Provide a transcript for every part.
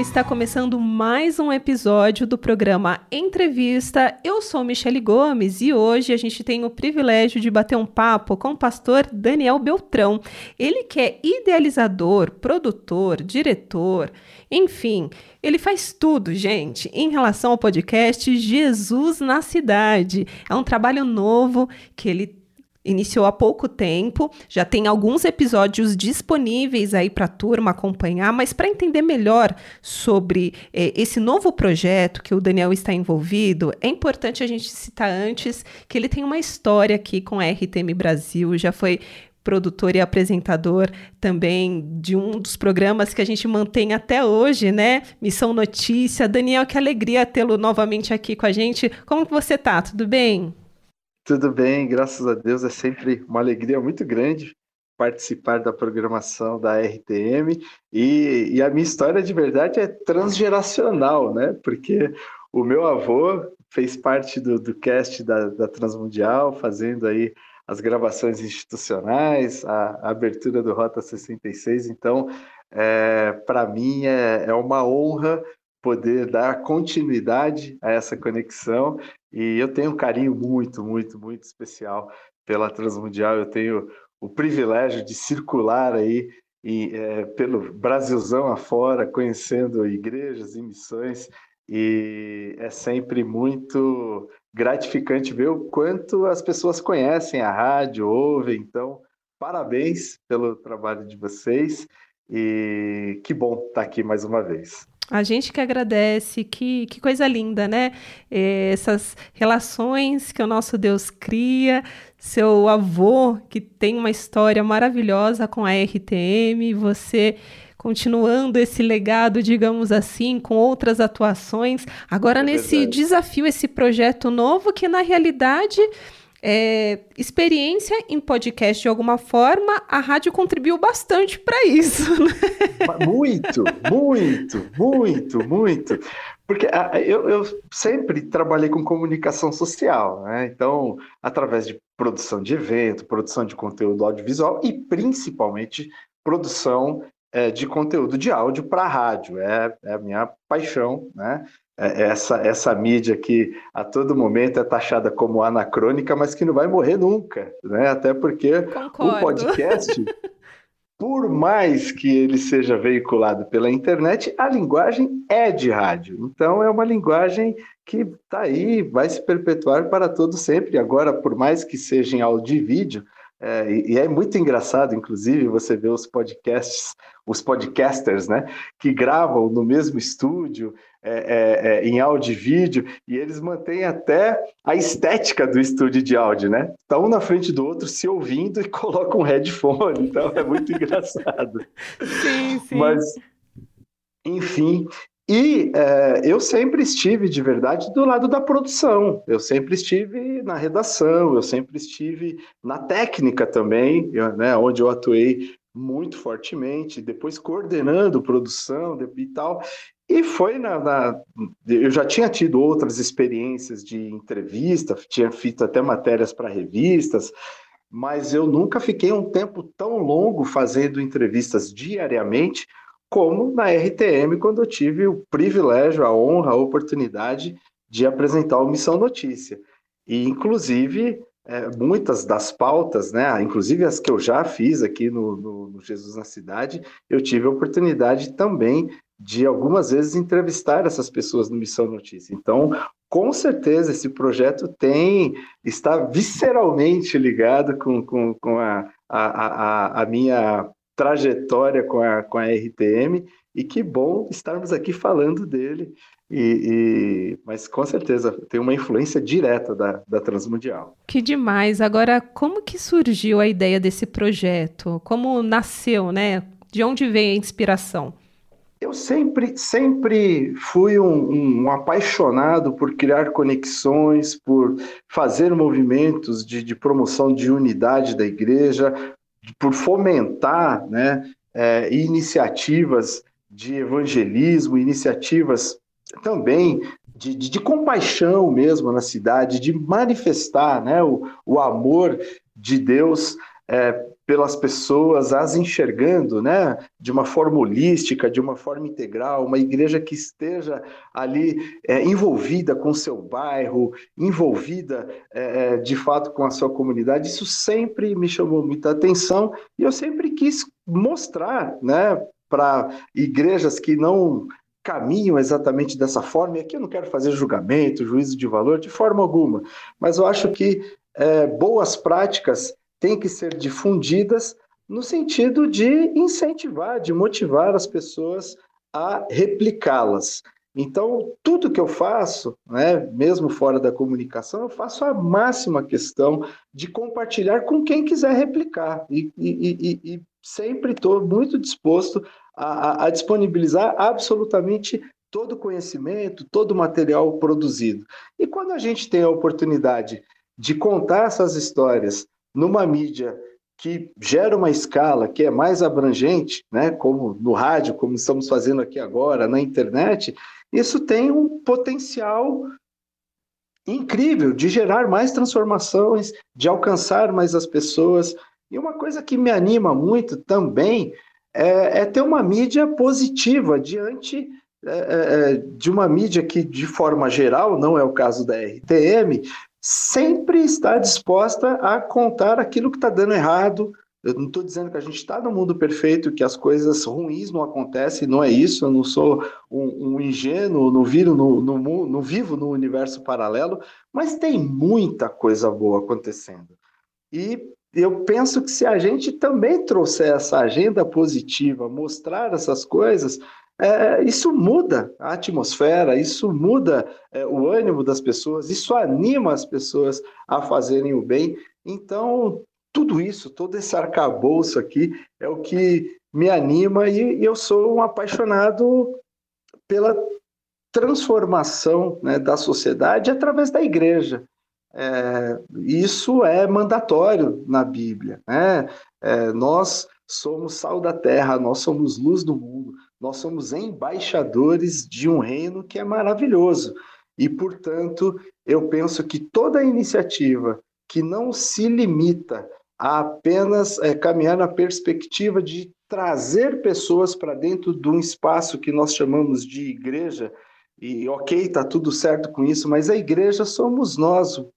Está começando mais um episódio do programa Entrevista. Eu sou Michele Gomes e hoje a gente tem o privilégio de bater um papo com o pastor Daniel Beltrão. Ele que é idealizador, produtor, diretor, enfim, ele faz tudo, gente, em relação ao podcast Jesus na Cidade. É um trabalho novo que ele Iniciou há pouco tempo, já tem alguns episódios disponíveis aí para a turma acompanhar, mas para entender melhor sobre eh, esse novo projeto que o Daniel está envolvido, é importante a gente citar antes que ele tem uma história aqui com a RTM Brasil, já foi produtor e apresentador também de um dos programas que a gente mantém até hoje, né? Missão Notícia. Daniel, que alegria tê-lo novamente aqui com a gente. Como que você tá? Tudo bem? Tudo bem, graças a Deus. É sempre uma alegria muito grande participar da programação da RTM. E, e a minha história de verdade é transgeracional, né? Porque o meu avô fez parte do, do cast da, da Transmundial, fazendo aí as gravações institucionais, a, a abertura do Rota 66. Então, é, para mim é, é uma honra poder dar continuidade a essa conexão e eu tenho um carinho muito, muito, muito especial pela Transmundial. Eu tenho o privilégio de circular aí e, é, pelo Brasilzão afora, conhecendo igrejas e missões, e é sempre muito gratificante ver o quanto as pessoas conhecem a rádio, ouvem. Então, parabéns pelo trabalho de vocês e que bom estar aqui mais uma vez. A gente que agradece, que, que coisa linda, né? É, essas relações que o nosso Deus cria, seu avô, que tem uma história maravilhosa com a RTM, você continuando esse legado, digamos assim, com outras atuações. Agora, é nesse desafio, esse projeto novo, que na realidade é, experiência em podcast de alguma forma, a rádio contribuiu bastante para isso. Né? Muito, muito, muito, muito. Porque a, eu, eu, sempre trabalhei com comunicação social, né? então, através de produção de evento, produção de conteúdo audiovisual e principalmente produção é, de conteúdo de áudio para rádio. É, é a minha paixão, né? É, essa, essa mídia que a todo momento é taxada como anacrônica, mas que não vai morrer nunca, né? Até porque Concordo. o podcast, por mais que ele seja veiculado pela internet, a linguagem é de rádio. Então é uma linguagem que está aí, vai se perpetuar para todo sempre. Agora, por mais que seja em áudio e vídeo, é, e, é muito engraçado, inclusive, você ver os podcasts, os podcasters, né, que gravam no mesmo estúdio, é, é, é, em áudio e vídeo, e eles mantêm até a estética do estúdio de áudio, né? Tá um na frente do outro se ouvindo e colocam um headphone, então é muito engraçado. Sim, sim. Mas, enfim, e é, eu sempre estive, de verdade, do lado da produção. Eu sempre estive na redação, eu sempre estive na técnica também, eu, né, onde eu atuei muito fortemente, depois coordenando produção e tal. E foi na, na, Eu já tinha tido outras experiências de entrevista, tinha feito até matérias para revistas, mas eu nunca fiquei um tempo tão longo fazendo entrevistas diariamente como na RTM, quando eu tive o privilégio, a honra, a oportunidade de apresentar o Missão Notícia. E, inclusive, é, muitas das pautas, né, inclusive as que eu já fiz aqui no, no, no Jesus na Cidade, eu tive a oportunidade também de algumas vezes entrevistar essas pessoas no Missão Notícia. Então, com certeza esse projeto tem está visceralmente ligado com, com, com a, a, a, a minha trajetória com a, com a RTM e que bom estarmos aqui falando dele. E, e, mas com certeza tem uma influência direta da, da Transmundial. Que demais! Agora, como que surgiu a ideia desse projeto? Como nasceu, né? De onde veio a inspiração? Eu sempre, sempre fui um, um, apaixonado por criar conexões, por fazer movimentos de, de promoção de unidade da igreja, por fomentar né, é, iniciativas de evangelismo, iniciativas também de, de, de, compaixão mesmo na cidade, de manifestar né, o, o amor de Deus é, pelas pessoas, as enxergando né, de uma forma holística, de uma forma integral, uma igreja que esteja ali é, envolvida com o seu bairro, envolvida é, é de fato com a sua comunidade. Isso sempre me chamou muita atenção e eu sempre quis mostrar né, para igrejas que não caminham exatamente dessa forma, e aqui eu não quero fazer julgamento, juízo de valor, de forma alguma, mas eu acho que é, boas práticas têm que ser difundidas no sentido de incentivar, de motivar as pessoas a replicá-las. Então, tudo que eu faço, né, mesmo fora da comunicação, eu faço a máxima questão de compartilhar com quem quiser replicar. E, e, e, e sempre estou muito disposto a, a disponibilizar absolutamente todo o conhecimento, todo o material produzido. E quando a gente tem a oportunidade de contar essas histórias numa mídia que gera uma escala que é mais abrangente, né, como no rádio, como estamos fazendo aqui agora, na internet, isso tem um potencial incrível de gerar mais transformações, de alcançar mais as pessoas. E uma coisa que me anima muito também é, é ter uma mídia positiva diante é, é, é, de uma mídia que, de forma geral, não é o caso da RTM, sempre está disposta a contar aquilo que está dando errado. Eu não estou dizendo que a gente está no mundo perfeito, que as coisas ruins não acontecem, não é isso. Eu não sou um, um ingênuo, não, viro no, no, vivo no universo paralelo, mas tem muita coisa boa acontecendo. E eu penso que se a gente também trouxer essa agenda positiva, mostrar essas coisas, é, isso muda a atmosfera, isso muda é, o ânimo das pessoas, isso anima as pessoas a fazerem o bem. Então, tudo isso, todo esse arcabouço aqui é o que me anima e, e eu sou um apaixonado pela transformação né, da sociedade através da igreja. É, isso é mandatório na Bíblia. Né? É, nós somos sal da terra, nós somos luz do mundo, nós somos embaixadores de um reino que é maravilhoso. E, portanto, eu penso que toda iniciativa que não se limita a apenas é, caminhar na perspectiva de trazer pessoas para dentro de um espaço que nós chamamos de igreja, e ok, está tudo certo com isso, mas a igreja somos nós, o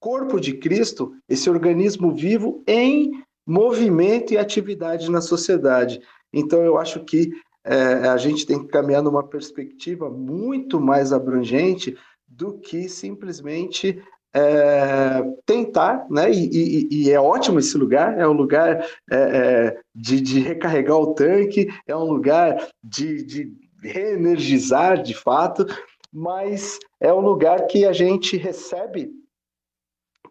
corpo de Cristo, esse organismo vivo em movimento e atividade na sociedade. Então, eu acho que é, a gente tem que caminhar numa perspectiva muito mais abrangente do que simplesmente é, tentar, né? E, e, e, é ótimo esse lugar, é um lugar é, é, de, de, recarregar o tanque, é um lugar de, de reenergizar de fato, mas é um lugar que a gente recebe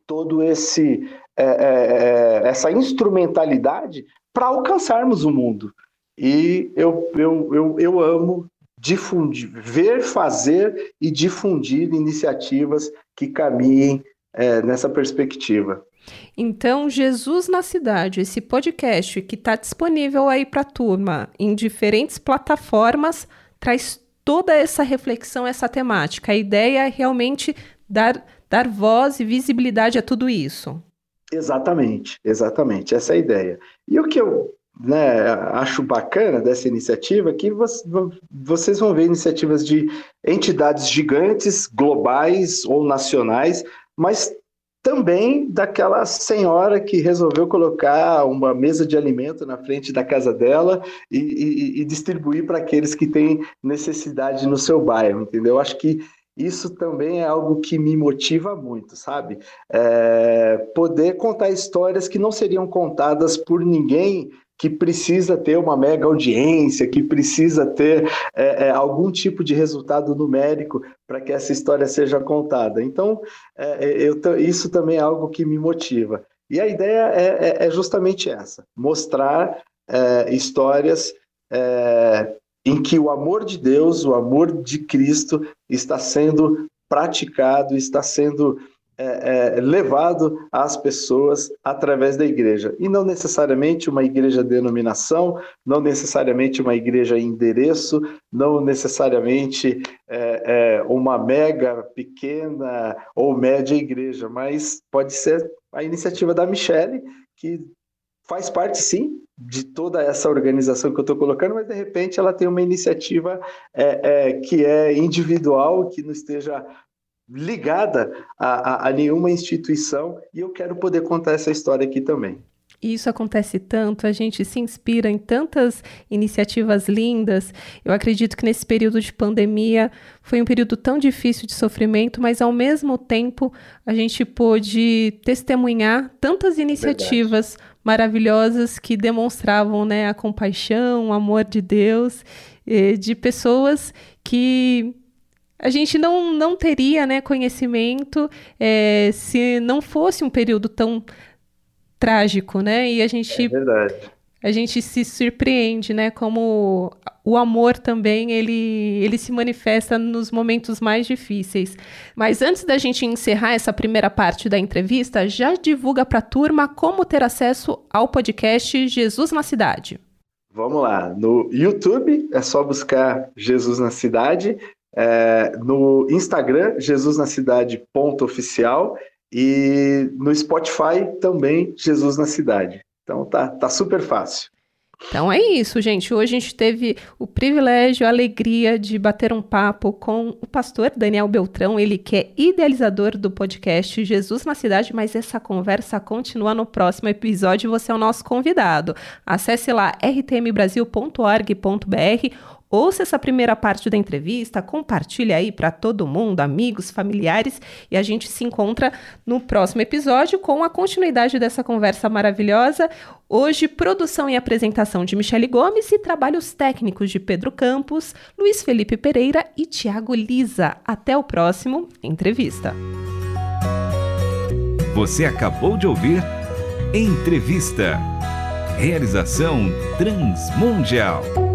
todo esse é, é, é, essa instrumentalidade para alcançarmos o mundo. E eu, eu, eu, eu amo difundir, ver, fazer e difundir iniciativas que caminhem é, nessa perspectiva. Então, Jesus na Cidade, esse podcast que está disponível aí para a turma em diferentes plataformas, traz toda essa reflexão, essa temática. A ideia é realmente dar dar voz e visibilidade a tudo isso. Exatamente, exatamente, essa é a ideia. E o que eu né, acho bacana dessa iniciativa é que vocês vão ver iniciativas de entidades gigantes, globais ou nacionais, mas também daquela senhora que resolveu colocar uma mesa de alimento na frente da casa dela e, e, e distribuir para aqueles que têm necessidade no seu bairro, entendeu? Acho que isso também é algo que me motiva muito, sabe? É, poder contar histórias que não seriam contadas por ninguém que precisa ter uma mega audiência, que precisa ter é, é, algum tipo de resultado numérico para que essa história seja contada. Então, é, é eu, isso também é algo que me motiva. E a ideia é, é, é justamente essa: mostrar histórias em que o amor de Deus, o amor de Cristo está sendo praticado, está sendo é, é, levado às pessoas através da igreja. E não necessariamente uma igreja denominação, não necessariamente uma igreja endereço, não necessariamente é, é, uma mega, pequena ou média igreja, mas pode ser a iniciativa da Michelle, que faz parte sim de toda essa organização que eu estou colocando, mas de repente ela tem uma iniciativa é, é, que é individual, que não esteja ligada a, a, a nenhuma instituição, e eu quero poder contar essa história aqui também. Isso acontece tanto, a gente se inspira em tantas iniciativas lindas. Eu acredito que nesse período de pandemia foi um período tão difícil de sofrimento, mas ao mesmo tempo a gente pôde testemunhar tantas iniciativas Verdade. Maravilhosas que demonstravam né, a compaixão, o amor de Deus, de pessoas que a gente não, não teria né, conhecimento é, se não fosse um período tão trágico, né? E a gente. É. A gente se surpreende, né? Como o amor também ele, ele se manifesta nos momentos mais difíceis. Mas antes da gente encerrar essa primeira parte da entrevista, já divulga para a turma como ter acesso ao podcast Jesus na Cidade. Vamos lá, no YouTube é só buscar Jesus na Cidade é, no Instagram, Jesus na Cidade ponto oficial e no Spotify também Jesus na Cidade. Então tá, tá super fácil. Então é isso, gente. Hoje a gente teve o privilégio, a alegria de bater um papo com o pastor Daniel Beltrão, ele que é idealizador do podcast Jesus na Cidade, mas essa conversa continua no próximo episódio. Você é o nosso convidado. Acesse lá rtmbrasil.org.br Ouça essa primeira parte da entrevista, compartilhe aí para todo mundo, amigos, familiares, e a gente se encontra no próximo episódio com a continuidade dessa conversa maravilhosa. Hoje, produção e apresentação de Michele Gomes e trabalhos técnicos de Pedro Campos, Luiz Felipe Pereira e Tiago Lisa. Até o próximo Entrevista. Você acabou de ouvir Entrevista. Realização Transmundial.